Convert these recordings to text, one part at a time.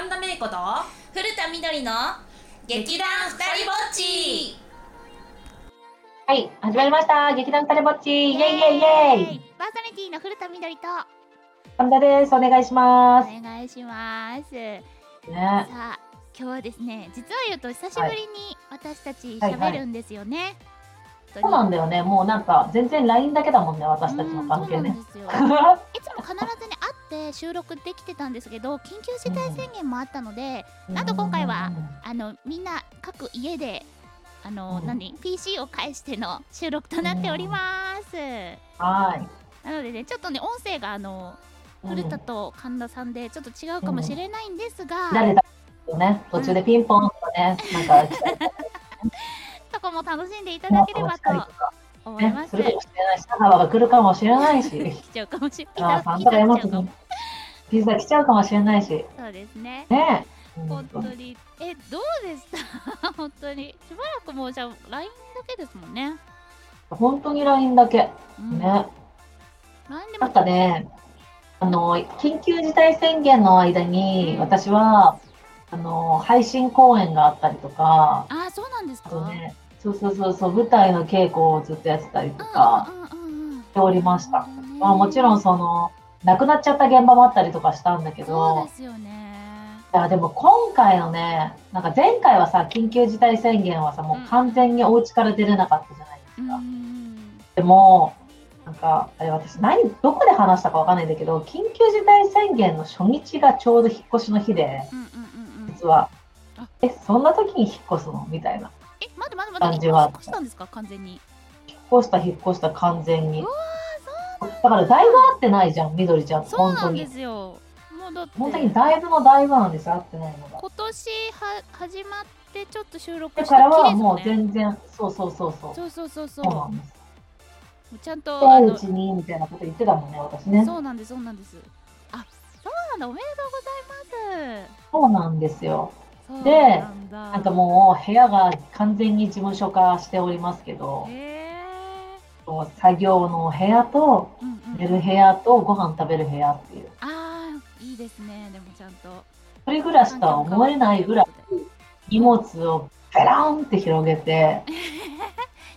神田芽子と古田みどりの劇団ふたりぼっちはい、始まりました。劇団ふたりぼっち。イェイイェイイェイ。パーソナリティの古田みどりと神田です。お願いします。お願いしますね、さあ今日はですね実は言うと久しぶりに私たち喋るんですよね、本当そうなんだよね。もうなんか全然 LINE だけだもんね、私たちの関係ね。いつも必ずね会って収録できてたんですけど緊急事態宣言もあったので、なんと今回はあのみんな各家であの、うん。何？PC を介しての収録となっております、はなのでねちょっとね音声があのい。古田と神田さんでちょっと違うかもしれないんですが、誰だよね。途中でピンポンとかね、なんか。来たりそこも楽しんでいただければととか。ね思いま、す。するかもしれないし、佐川が来るかもしれないし、来ちゃうかもしれあない。ーさんと来ちゃうかもピザ来ちゃうかもしれないし、そうですね。ね。本当に。え、どうでした？本当に。しばらくもうじゃあ LINE だけですもんね。本当に LINE だけ。うん、ね。でもなんかね、あの、緊急事態宣言の間に、うん私は、あの、配信公演があったりとか、あー、そうなんですか？ね、そうそうそうそう、舞台の稽古をずっとやってたりとか。しておりました。まあもちろんその、亡くなっちゃった現場もあったりとかしたんだけそうどで、すよね。いやでも今回のね、なんか前回はさ、緊急事態宣言はさ、もう完全にお家から出れなかったじゃないですか。うんうんでも、なんか、あれ私何、どこで話したかわかんないんだけど、緊急事態宣言の初日がちょうど引っ越しの日で。実はあ。え、そんな時に引っ越すのみたいな。え、待って待って待って。感じは引っ越したんですか完全に。引っ越した、引っ越した、完全にうわ。だから、だいぶ合ってないじゃん、みどりちゃん。そう。なんですよ。もうだって。本当にだいぶのだいぶなんですよ、合ってないのが。今年は始まってちょっと収録だしたからはもう全然、そうそうそうそう。そうそうそうそうそうなんです。ちゃんとあのうちにみたいなこと言ってたもんね、私ね。そうなんですそうなんですあそうなんだおめでとうございますそうなんですよ。でなんかもう部屋が完全に事務所化しておりますけど、へもう作業の部屋と寝る部屋とご飯食べる部屋っていう。あーいいですね。でもちゃんと。一人暮らしとは思えないぐらい荷物をペラーンって広げて、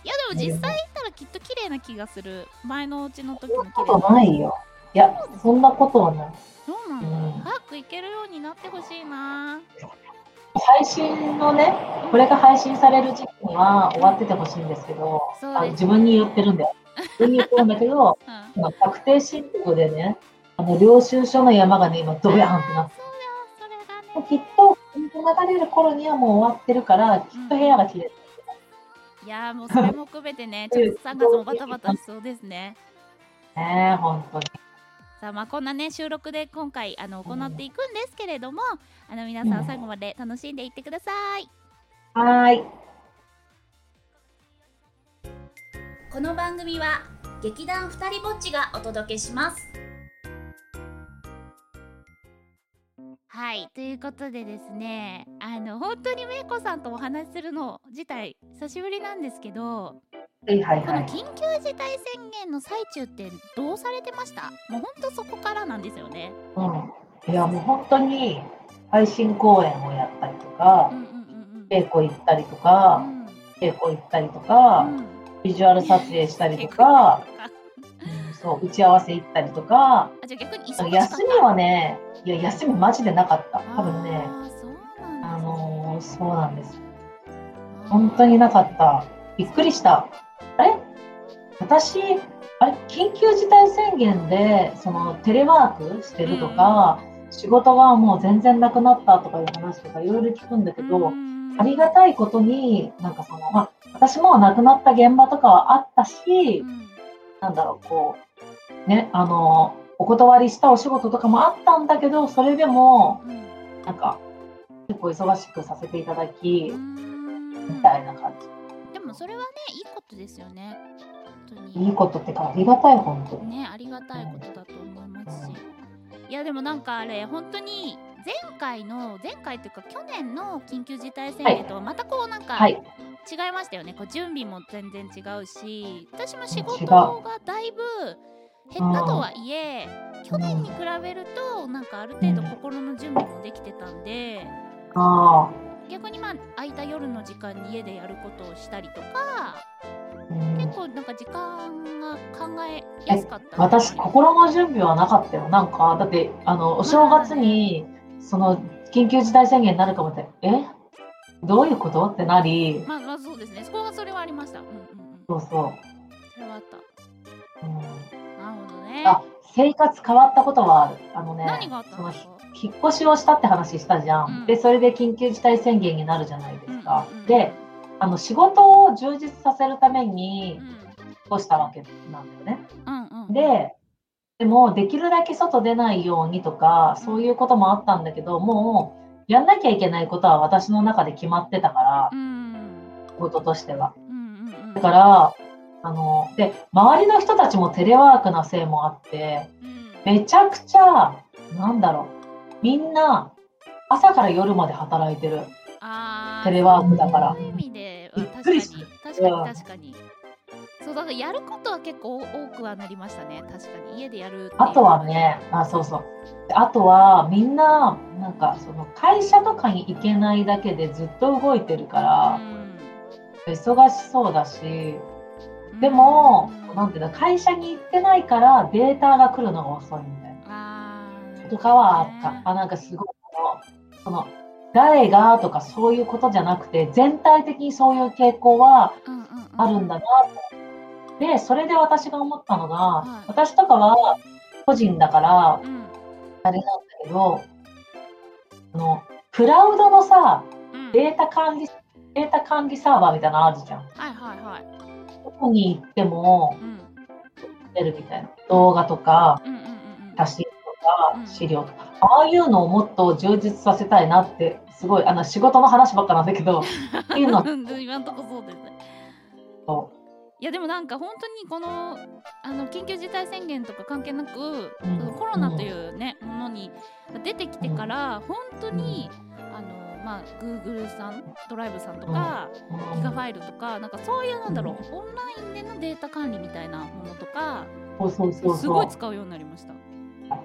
いやでも実際行ったらきっと綺麗な気がする。前のうちの時もそんなことないよ。いや、そんなことはない。そうなんだ、うん。早く行けるようになってほしいな配信のね、これが配信される時期には終わっててほしいんですけど、あ自分に言ってるんだよ。自分に言ってるんだけど、うん今確定申告でね、あの領収書の山がね、今ドヤーンってなってきっと、流れる頃にはもう終わってるから、きっと部屋が綺麗。いやーもうそれも含めてねちょっと3月もバタバタしそうですね ねえ、本当に。さあまあこんなね収録で今回あの行っていくんですけれども、あの皆さん最後まで楽しんでいってください、はーい。この番組は劇団ふたりぼっちがお届けします。はいということでですねあの本当にめいこさんとお話しするの自体久しぶりなんですけどはいはいはい。この緊急事態宣言の最中ってどうされてました？もう本当そこからなんですよねうん。いや、もう本当に、配信公演をやったりとか稽古行ったりとうか、ん稽古行ったりとか、うんビジュアル撮影したりとか、うんそう、打ち合わせ行ったりとか、あじゃあ逆に休みはね、いや、休みマジでなかった。多分ね、あのーそうなんです。本当になかった。びっくりした。私、あれ、緊急事態宣言で、その、テレワークしてるとか、仕事がもう全然なくなったとかいう話とかいろいろ聞くんだけど、ありがたいことに、なんかその、まあ、私も亡くなった現場とかはあったし、なんだろう、こう、ね、あの、お断りしたお仕事とかもあったんだけど、それでも、なんか、結構忙しくさせていただき、みたいな感でもそれはねいいことですよねいいことってか、ありがたい、本当に。ねありがたいことだと思いますし。いやでもなんかあれ本当に前回の前回っていうか去年の緊急事態宣言とはまたこうなんかはい。違いましたよね、こう準備も全然違うし私も仕事がだいぶ減ったとはいえ去年に比べるとなんかある程度心の準備もできてたんであ。逆にまあ空いた夜の時間に家でやることをしたりとか構なんか時間が考えやすかった私、心の準備はなかったよ。なんか、だって、あの、お正月に、その、緊急事態宣言になるかもって、え？どういうこと？ってなり、まあまあそうですね。そこはそれはありました。うんうんうん。そうそそれはあった。う。うん、なるほどね。あ、生活変わったことはある。あのね、何があったんですか引っ越しをしたって話したじゃん。うん。で、それで緊急事態宣言になるじゃないですか。うんうんうん。で、あの、仕事を充実させるためにうん引っ越したわけなんだよね。うんうんで、でも、できるだけ外出ないようにとか、そういうこともあったんだけど、もう、やんなきゃいけないことは私の中で決まってたからう、ん仕事としては。うんうんうんだから、あの、で、周りの人たちもテレワークなせいもあって、うんめちゃくちゃ、なんだろう、みんな、朝から夜まで働いてる。テレワークだから確かに。確かに確かに。そうだからやることは結構多くはなりましたね。確かに。家でやるあとはね、あ、そうそう。であとは、みんな、なんか、その、会社とかに行けないだけでずっと動いてるから、忙しそうだし、うん。でもうん、なんていうの、会社に行ってないからデータが来るのが遅いみたいな。とかはあった。あ、なんかすごい、その、誰がとかそういうことじゃなくて、全体的にそういう傾向はあるんだなと。で、それで私が思ったのが、はい私とかは個人だから、うんあれなんだけど、あの、クラウドのさ、うんデータ管理、データ管理サーバーみたいなのあるじゃん。はいはいはいどこに行ってもうん出るみたいな。動画とか、うんうんうん写真とうんか、資料とか。ああいうのをもっと充実させたいなって、すごい、あの、仕事の話ばっかなんだけど、っ ていうのうん今んとこそうですね。と、いやでもなんか本当にこのあの緊急事態宣言とか関係なく、うん。コロナというね、ものに出てきてから本当に、あのまあ Google さんドライブさんとか、うん。ギガファイルとかなんかそういうなんだろう、オンラインでのデータ管理みたいなものとかすごい。使うようになりました。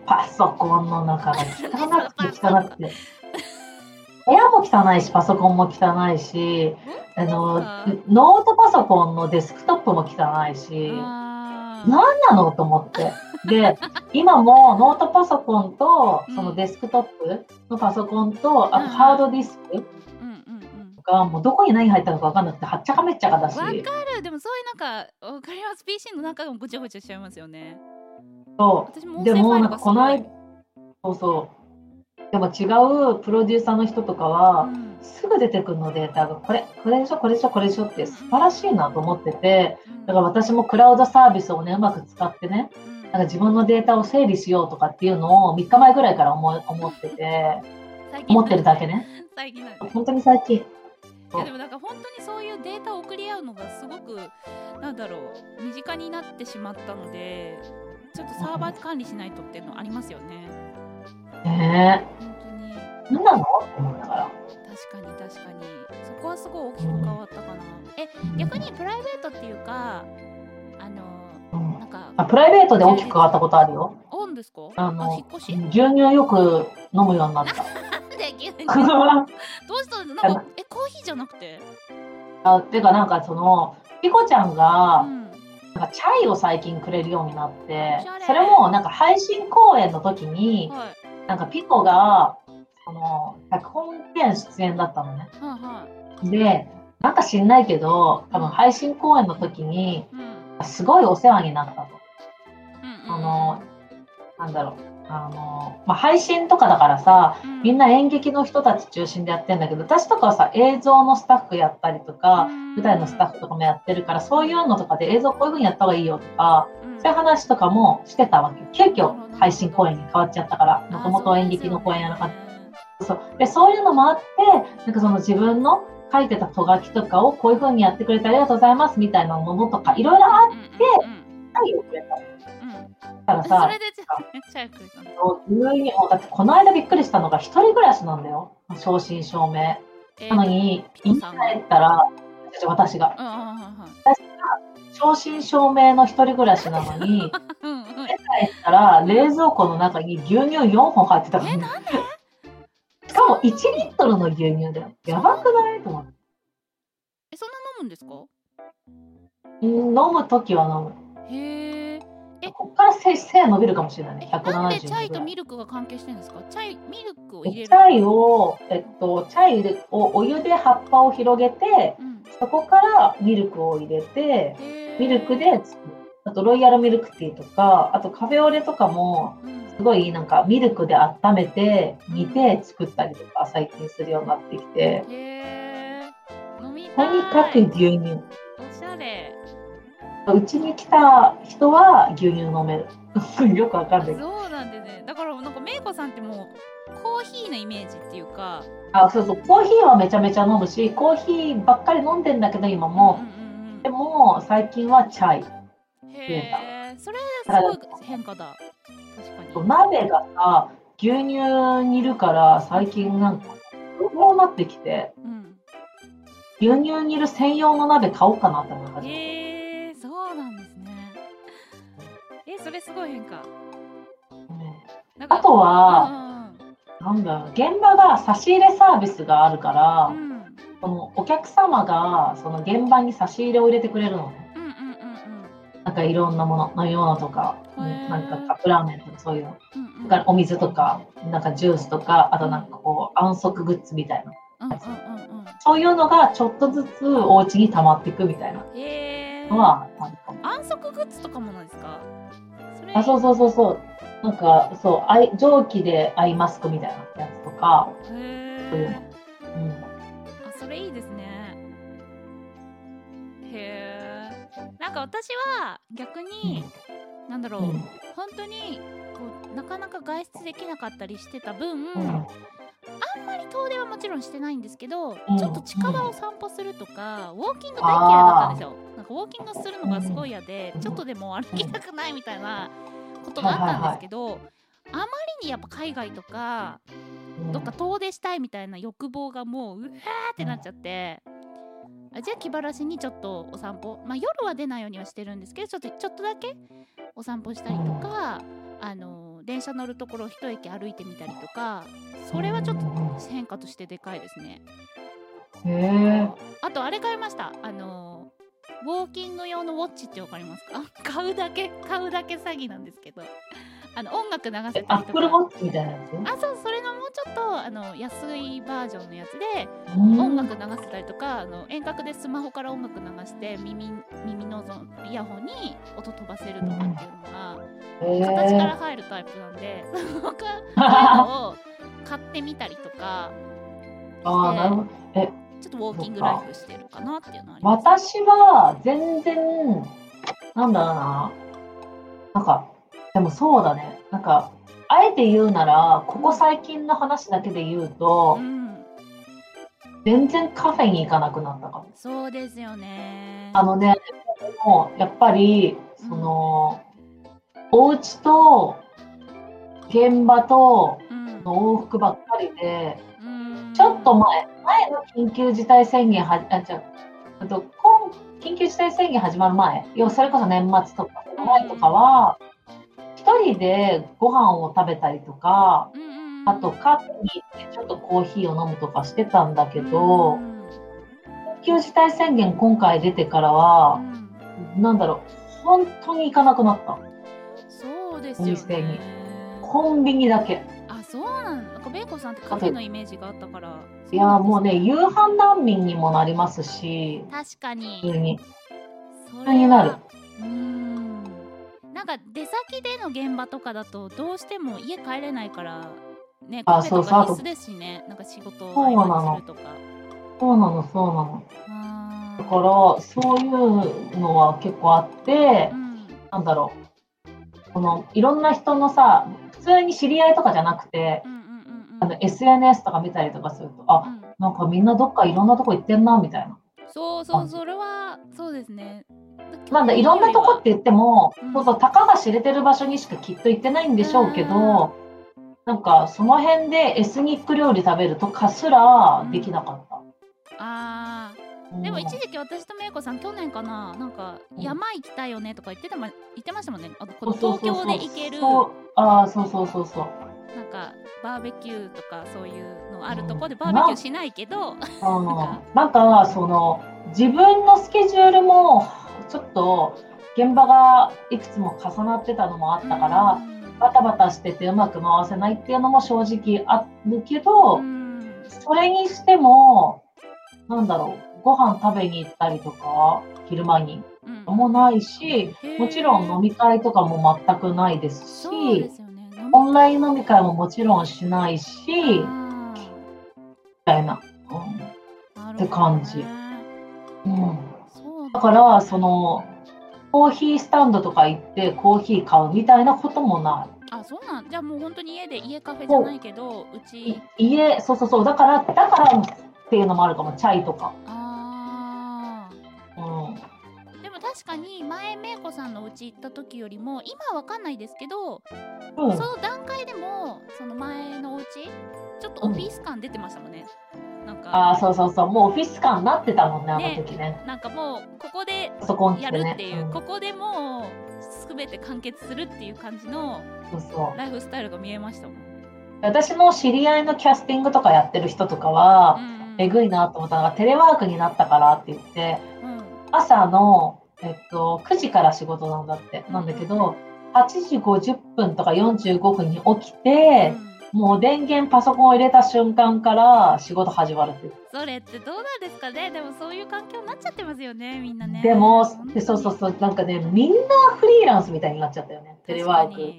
パソコンの中が汚くて汚くて。部屋も汚いし、パソコンも汚いし、あの、ノートパソコンのデスクトップも汚いし、何なのと思って。で、今もノートパソコンと、そのデスクトップのパソコンと、あとハードディスクうんうん。うんがもうどこに何入ったのか分かんなくて、はっちゃかめっちゃかだし、わかる。でもそういうなんかわかります。PC の中がごちゃごちゃしちゃいますよねそう。でも、なんかこの間、そうそう。でも違うプロデューサーの人とかは、うんすぐ出てくるのデータが、これ、これでしょ、これでしょ、これでしょって素晴らしいなと思ってて、だから私もクラウドサービスをね、うまく使ってね、うんなんか自分のデータを整理しようとかっていうのを3日前ぐらいから思い思ってて、思ってるだけね。最近ね本当に最近。いやでもなんか本当にそういうデータを送り合うのがすごくなんだろう身近になってしまったのでちょっとサーバー管理しないとっていうのありますよね。ね本当に。なの？って思いながら。確かに確かに。そこはすごい大きく変わったかな。え逆にプライベートっていうかあのうん。なんかあプライベートで大きく変わったことあるよ。オンですか？あの引っ越し？牛乳よく飲むようになった。どうしたなんかえコーヒーじゃなくて？あてか、なんかその、ピコちゃんうが、んなんかチャイを最近くれるようになってそれもなんか配信公演の時に、はいなんかピコが、その、脚本兼出演だったのね。はいはいで、なんか知んないけど、多分配信公演の時に、うんすごいお世話になったと。うんうんあの、なんだろう。あの、まあ、配信とかだからさ、うん。みんな演劇の人たち中心でやってんだけど、私とかはさ、映像のスタッフやったりとか、舞台のスタッフとかもやってるから、そういうのとかで映像こういう風にやった方がいいよとか、うん。そういう話とかもしてたわけ。急遽配信公演に変わっちゃったから、もともと演劇の公演やらなかった。そうでそういうのもあって、なんかその自分の書いてたとがきとかをこういう風にやってくれてありがとうございますみたいなものとか、いろいろあっってたりをくれた。だからそされ、でじゃあ めっちゃくれたの急にもうだってこの間びっくりしたのが一人暮らしなんだよ。正真正銘。えなのに、家帰ったら、私が。うんうんうんうん正真正銘の一人暮らしなのに、うんうん家帰ったら冷蔵庫の中に牛乳4本入ってたからえねなんで？しかも1リットルの牛乳だよ。やばくない？と思って。えそんな飲むんですか？うん飲むときは飲む。へえ。こっから背背伸びるかもしれないね。なんで170チャイとミルクが関係してるんですか？チャイミルクを入れる。チャイを、えっと、チャイでおお湯で葉っぱを広げて、うん。そこからミルクを入れて、ミルクで作る。あと、ロイヤルミルクティーとか、あとカフェオレとかも、うん。すごいなんかミルクで温めて、煮て作ったりとか、最近するようになってきて、へえ飲みたい。とにかく牛乳。おしゃれうちに来た人は牛乳飲める。よくわかんないけど。そうなんでねだからなんかメイコさんってもうコーヒーのイメージっていうかあ、そうそう、コーヒーはめちゃめちゃ飲むし、コーヒーばっかり飲んでんだけど、今も。うんうんうんでも、最近はチャイ。へえそれすごい変化だ確かに鍋がさ、牛乳煮るから、最近なんか、どうなってきて、うん牛乳煮る専用の鍋買おうかなって思い始めた。へえそれすごい変化。ねあとは、うんなんだろう、現場が差し入れサービスがあるからう、ん。そのお客様がその現場に差し入れを入れてくれるのね。うんうんうんなんかいろんなもの、飲み物とか、なんかカップラーメンとかそういうの。うんうん。うんだからお水とか、なんかジュースとか、あとなんかこう、安息グッズみたいな。うんうんうんそういうのがちょっとずつお家に溜まっていくみたいな。えのはあるかも。安息グッズとかもなあ、そうそうそうそう。なんか、そう、アイ蒸気でアイマスクみたいなやつとか、へえうん。あそれいいですね。へえなんか私は逆に、なんだろう、うん。本当にこうなかなか外出できなかったりしてた分、うんあんまり遠出はもちろんしてないんですけど、うん。ちょっと近場を散歩するとか、ウォーキング大嫌いだったんですよ。なんかウォーキングするのがすごい嫌で、うん。ちょっとでも歩きたくないみたいなことがあったんですけど、あまりにやっぱ海外とかうん。どっか遠出したいみたいな欲望がもううわーってなっちゃって。あじゃあ気晴らしにちょっとお散歩まあ夜は出ないようにはしてるんですけどちょっとちょっとだけお散歩したりとか、あの電車乗るところを一駅歩いてみたりとかそれはちょっと変化としてでかいですね。あとあれ買いました。あのウォーキング用のウォッチってわかりますか？買うだけ買うだけ詐欺なんですけどあの音楽流せたアッりとかプルウォッチみたいなやつ？あそうそれのもうちょっとあの安いバージョンのやつでうん音楽流せたりとかあの遠隔でスマホから音楽流して耳耳のぞイヤホンに音飛ばせるとかっていうのがへ形からえ。入るタイプなんでそのを買ってみたりとかああ、なるほど。ちょっとウォーキングライフしてるかなっていうのはあります。私は全然、なんだろうな。なんか、でもそうだね。なんか、あえて言うなら、ここ最近の話だけで言うとう、ん、全然カフェに行かなくなったかも。そうですよね。あのね、もうやっぱり、その、お家と現場とうん、の往復ばっかりで、うんちょっと前、前の緊急事態宣言は、あ、じゃあと、今、緊急事態宣言始まる前、要はそれこそ年末とか、前とかは、一人でご飯を食べたりとか、あとカフェに行ってちょっとコーヒーを飲むとかしてたんだけど、うん緊急事態宣言今回出てからはう、んなんだろう、本当に行かなくなった。そうですよお店にね。コンビニだけ。あ、そうなんだ。なんかベーコさんってカフェのイメージがあったから。いやーもうね、夕飯難民にもなりますし、確かに。普通に。そ普通になるはうーん。なんか出先での現場とかだとどうしても家帰れないからね、あカフェとか必須ですしね。なんか仕事をするとか。そうなの、そうなの。だから、そういうのは結構あってう、んなんだろう。この、いろんな人のさ、普通に知り合いとかじゃなくて、うんあの SNS とか見たりとかすると、あ、うんなんかみんなどっかいろんなとこ行ってんな、みたいな。そうそう、それはそうですね。なんだ、いろんなとこって言っても、うん。そうそう、たかが知れてる場所にしかきっと行ってないんでしょうけど、なんか、その辺でエスニック料理食べるとかすらできなかった。あでも一時期私とめいこさん去年かななんかうん。山行きたいよねとか言ってたま言ってましたもんね。あとこの東京で行ける。ああそうそうそうそう。なんかバーベキューとかそういうのあるとこでうん。バーベキューしないけど、あ。の なんかその自分のスケジュールもちょっと現場がいくつも重なってたのもあったから、うん。バタバタしててうまく回せないっていうのも正直あるけど、うん。それにしてもなんだろうご飯食べに行ったりとか昼間にうん。もないしもちろん飲み会とかも全くないですしね。オンライン飲み会ももちろんしないしみあたいな。ーなるほどね。って感じ。うんだから、その、コーヒースタンドとか行ってコーヒー買うみたいなこともなあそうなん？じゃあもう本当に家で家カフェじゃないけどう。い。ち。い家、そうそうそう、だから、だからっていうのもあるかも、チャイとか。あうん。ーでも確かに前めいこさんのうち行った時よりも今はわかんないですけど、うん。その段階でもその前のお家ちょっとオフィス感出てましたもんね、なんかああ、そうそうそう、もうオフィス感になってたもんね、あの時ね。なんかもうここでパソコン来や。るっていう、んここでもう全て完結するっていう感じの。ライフスタイルが見えましたもん。私の知り合いのキャスティングとかやってる人とかは、うんえぐいなと思ったのが、テレワークになったからって言って、うん朝の、えっと、9時から仕事なんだって。なんだけど、8時50分とか45分に起きて、もう電源パソコンを入れた瞬間から仕事始まるって。それってどうなんですかね？でもそういう環境になっちゃってますよねみんなね。でもそうそうそう、なんかね、みんなフリーランスみたいになっちゃったよね。テレワーク、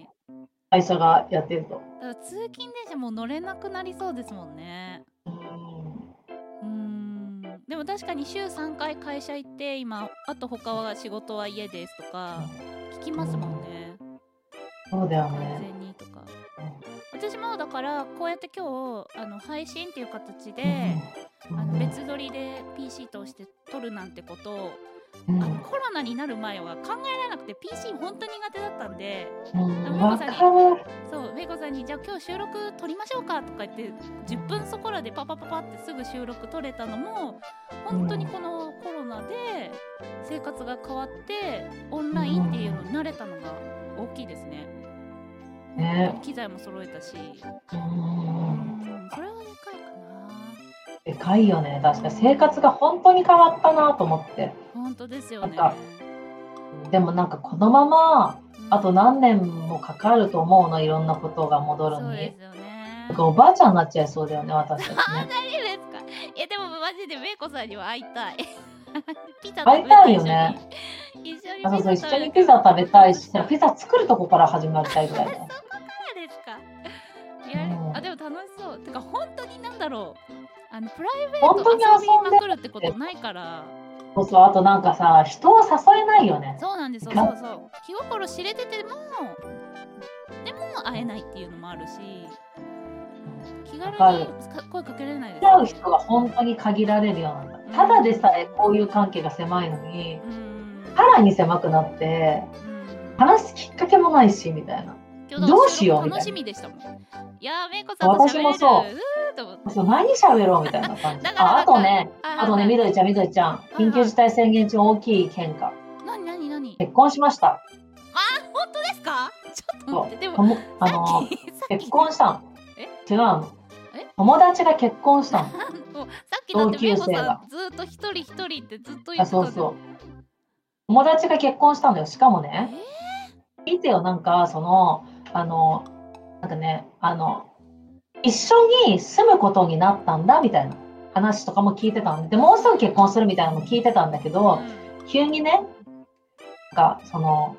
会社がやってると。通勤電車もう乗れなくなりそうですもんね。うん。うーん。でも確かに週3回会社行って今あと他は仕事は家ですとか聞きますもんね。そうだよ完ね。全にとか私もだからこうやって今日あの配信っていう形で、うんあの別撮りで PC 通して撮るなんてことを、うんあのコロナになる前は考えられなくて PC 本当に苦手だったんでうんあわかる。そうメイコさんに「じゃあ今日収録撮りましょうか」とか言って10分そこらでパパパパってすぐ収録撮れたのも本当にこのコロナで生活が変わってオンラインっていうのに慣れたのが大きいですね。ね。機材も揃えたし、ううんん、それはでかいかな。でかいよね。確かに生活が本当に変わったなと思って。本当ですよね。でもなんかこのまま、うんあと何年もかかると思うの、いろんなことが戻るにそうで。すよねなん。かおばあちゃんになっちゃいそうだよね、私たちあ、ね。何ですか？いやでもマジでメイコさんには会いたい。ピザ会いたいよね一緒に。あそうそう、一緒にピザ食べたいし、ピザ作るとこから始まりたいぐらいだよ。そうですか？やるうんあでも楽しそう。てか本当になんだろう。あのプライベー本当にト遊び遊んでまくるってことないから。そうそう、あとなんかさ、人を誘えないよね。そうなんですよ。そうそう。気心知れててもでも会えないっていうのもあるし。気軽に声かけられないです会う人が本当に限られるようにな。ただでさえこういう関係が狭いのに、うん。さらに狭くなって、うん話すきっかけもないし、みたいな。どうしようみたいな楽しみでしたもん。いやー、めいこさん。私もそう。そう何喋ろうみたいな感じ。ああとね、ああとね、みどりちゃん、みどりちゃん、緊急事態宣言中大きい喧嘩。なになになに結婚しました。本当ですか？ちょっと待って、でも、あの、結婚したの。え？違うのえ？友達が結婚したの。さっきだって同級めいこ生がさんずーっと一人一人ってずっと言あ、ってたそうそう。友達が結婚したのよ。しかもね、え聞いてよ、なんか、その、あの、なんかね、あの、一緒に住むことになったんだ、みたいな話とかも聞いてたんで、もうすぐ結婚するみたいなのも聞いてたんだけーど、急にね、なんか、その、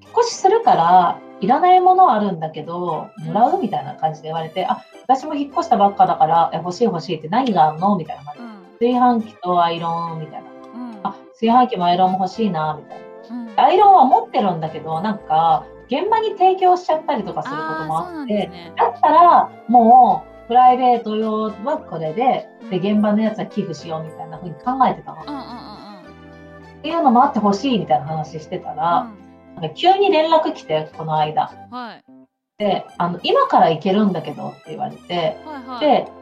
引っ越しするから、いらないものあるんだけど、もらうみたいな感じで言われて、あ、私も引っ越したばっかだから、え欲しい欲しいって何があるの？みたいな感じ。炊飯器とアイロンみたいな。炊飯器もアイロンも欲しいな、みたいな。うんアイロンは持ってるんだけど、なんか、現場に提供しちゃったりとかすることもあって、ね。だったら、もう、プライベート用はこれで、で、うん現場のやつは寄付しようみたいな風に考えてたの。っうんうんうんていうのもあってほしいみたいな話してたら、なんか急に連絡来て、この間。うん。はいで、あの、今から行けるんだけどって言われて、はいはい。で、い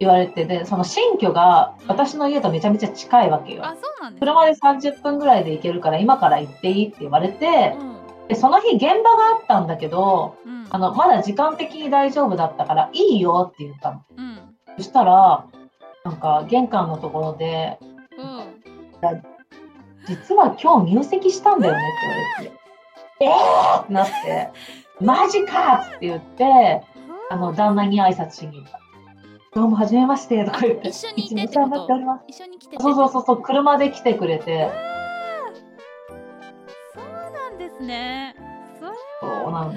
言われてで、その新居が私の家とめちゃめちゃ近いわけよ。あそうなんです車で30分ぐらいで行けるから今から行っていいって言われて、うん。でその日現場があったんだけど、うん。あの、まだ時間的に大丈夫だったからいいよって言ったの。うん。そしたら、なんか玄関のところで、うん。実は今日入籍したんだよねって言われて、えーってなって、マジかって言って、あの、旦那に挨拶しに行った。どうも、はじめまして、とか言って。一緒にいてって一緒に来ててそうそうそうそう、車で来てくれて、そうなんですね。そうなの。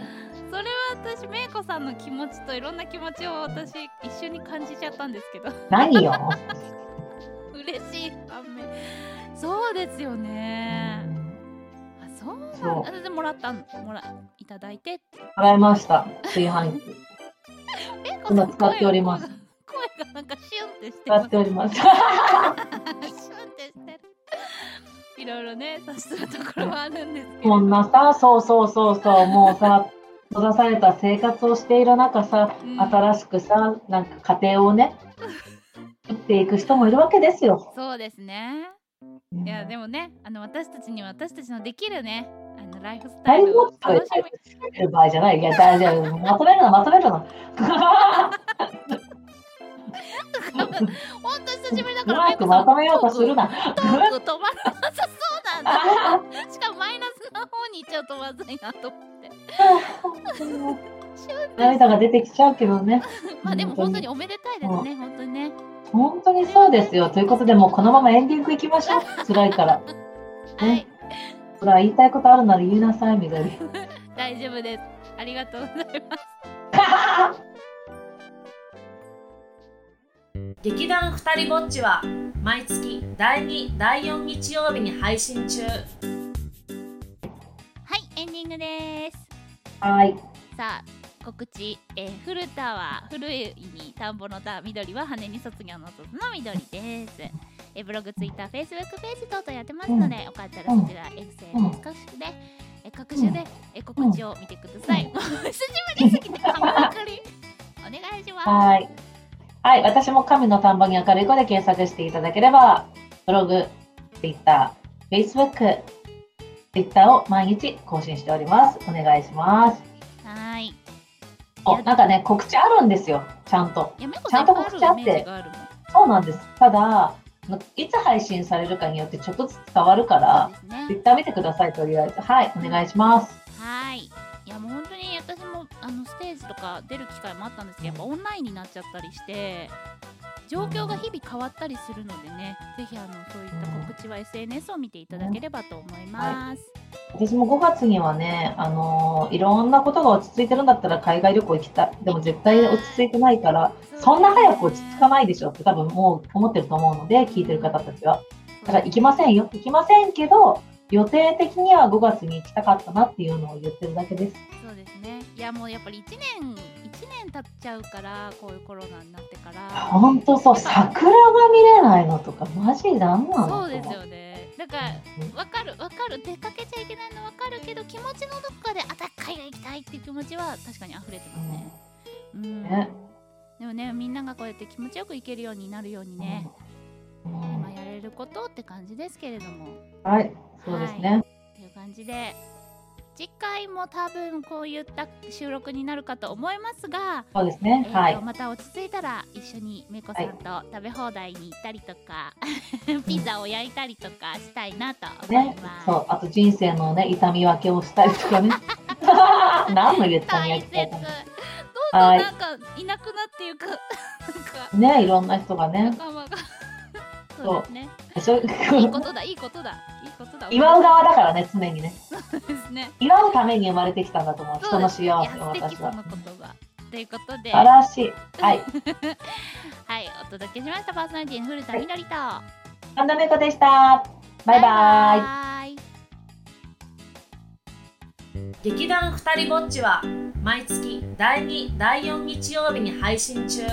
それは私めいこさんの気持ちといろんな気持ちを私一緒に感じちゃったんですけど。何よ？嬉しい。反面そうですよね。あそうなんだ。でもらったんもらいただいてって。払いました、炊飯器。今使っておりますってして使ますっております。いろいろね察するところはあるんですけどこんなさ、そうそうそうそう、もうさ、閉ざされた生活をしている中さ、うん新しくさ、なんか家庭をね、作っていく人もいるわけですよ。そうですねいやでもねあの私たちには私たちのできるねあのライフスタイルを楽してみる場合じゃない。いや、大丈夫。まとめるの、まとめるの。本当久しぶりだうからまくまとめようとするな。トーク止まらなさそうなんだしかもマイナスの方に行っちゃうとまずいなと思って涙が出てきちゃうけどね。まあでも本当におめでたいですね本当にね本当にそうですよ。ということで、もうこのままエンディングいきましょう。辛いから。はいほら、言いたいことあるなら言いなさい、みどり。大丈夫ですありがとうございます劇団ふたりぼっちは毎月第2第4日曜日に配信中。はいエンディングです。はい。さあ告知、えー、古田は古いに田んぼの田緑は羽に卒業の卒の緑です、えーブログツイッターフェイスブックページ等々やってますので、よかったらそちら SNS 各種で、えー各種で、えー告知を見てください、もう 久しぶりすぎて半分ばかり。お願いします。はい。はい。私も神の田んぼに明るい子で検索していただければ、ブログ、ツイッター、Facebook、ツイッターを毎日更新しております。お願いします。はいお、なんかね、告知あるんですよ。ちゃんと。ちゃんと告知あってそうなんです。ただ、いつ配信されるかによってちょっとずつ変わるからそう、ですねツイッター見てください、とりあえず。はい。お願いします。はい。いやもう本当に私もあのステージとか出る機会もあったんですけど、やっぱオンラインになっちゃったりして、状況が日々変わったりするのでね、ぜひあのそういった告知は SNS を見ていただければと思います。私も5月にはね、あのーいろんなことが落ち着いてるんだったら海外旅行行きたい。でも絶対落ち着いてないから、そんな早く落ち着かないでしょって多分もう思ってると思うので、聞いてる方たちは。だから行きませんよ。行きませんけど、予定的には5月に行きたかったなっていうのを言ってるだけです。そうですね。いやもうやっぱり1年一年経っちゃうからこういうコロナになってから。ほんとそう、桜が見れないのとか、マジなんなのそうですよね。だからわかるわかる出かけちゃいけないのわかるけど気持ちのどっかであた海外行きたいっていう気持ちは確かに溢れてますね。うん。ねでもねみんながこうやって気持ちよく行けるようになるようにね、うん今やれることって感じですけれどもはい、そうですね。っていう感じで次回も多分こういった収録になるかと思いますが、そうですねえ。ーとはい。また落ち着いたら一緒にめこさんと食べ放題に行ったりとか、ピザを焼いたりとかしたいなと思いねます。、そう、あと人生のね、痛み分けをしたりとかね。何の言ったのやどんどんなんかいなくなっていうかなんかね、いろんな人がね。仲間がそうですねそういいことだいいことだいいことだ祝う側だからね、常にね。そうですね祝うために生まれてきたんだと思う。人の幸せを私は。素敵その言葉ということで素晴らしい。はい。はいお届けしましたパーソナリティの古田みどりと神田めこでした。バイバイ。バイ劇団ふたりぼっちは毎月第2第4日曜日に配信中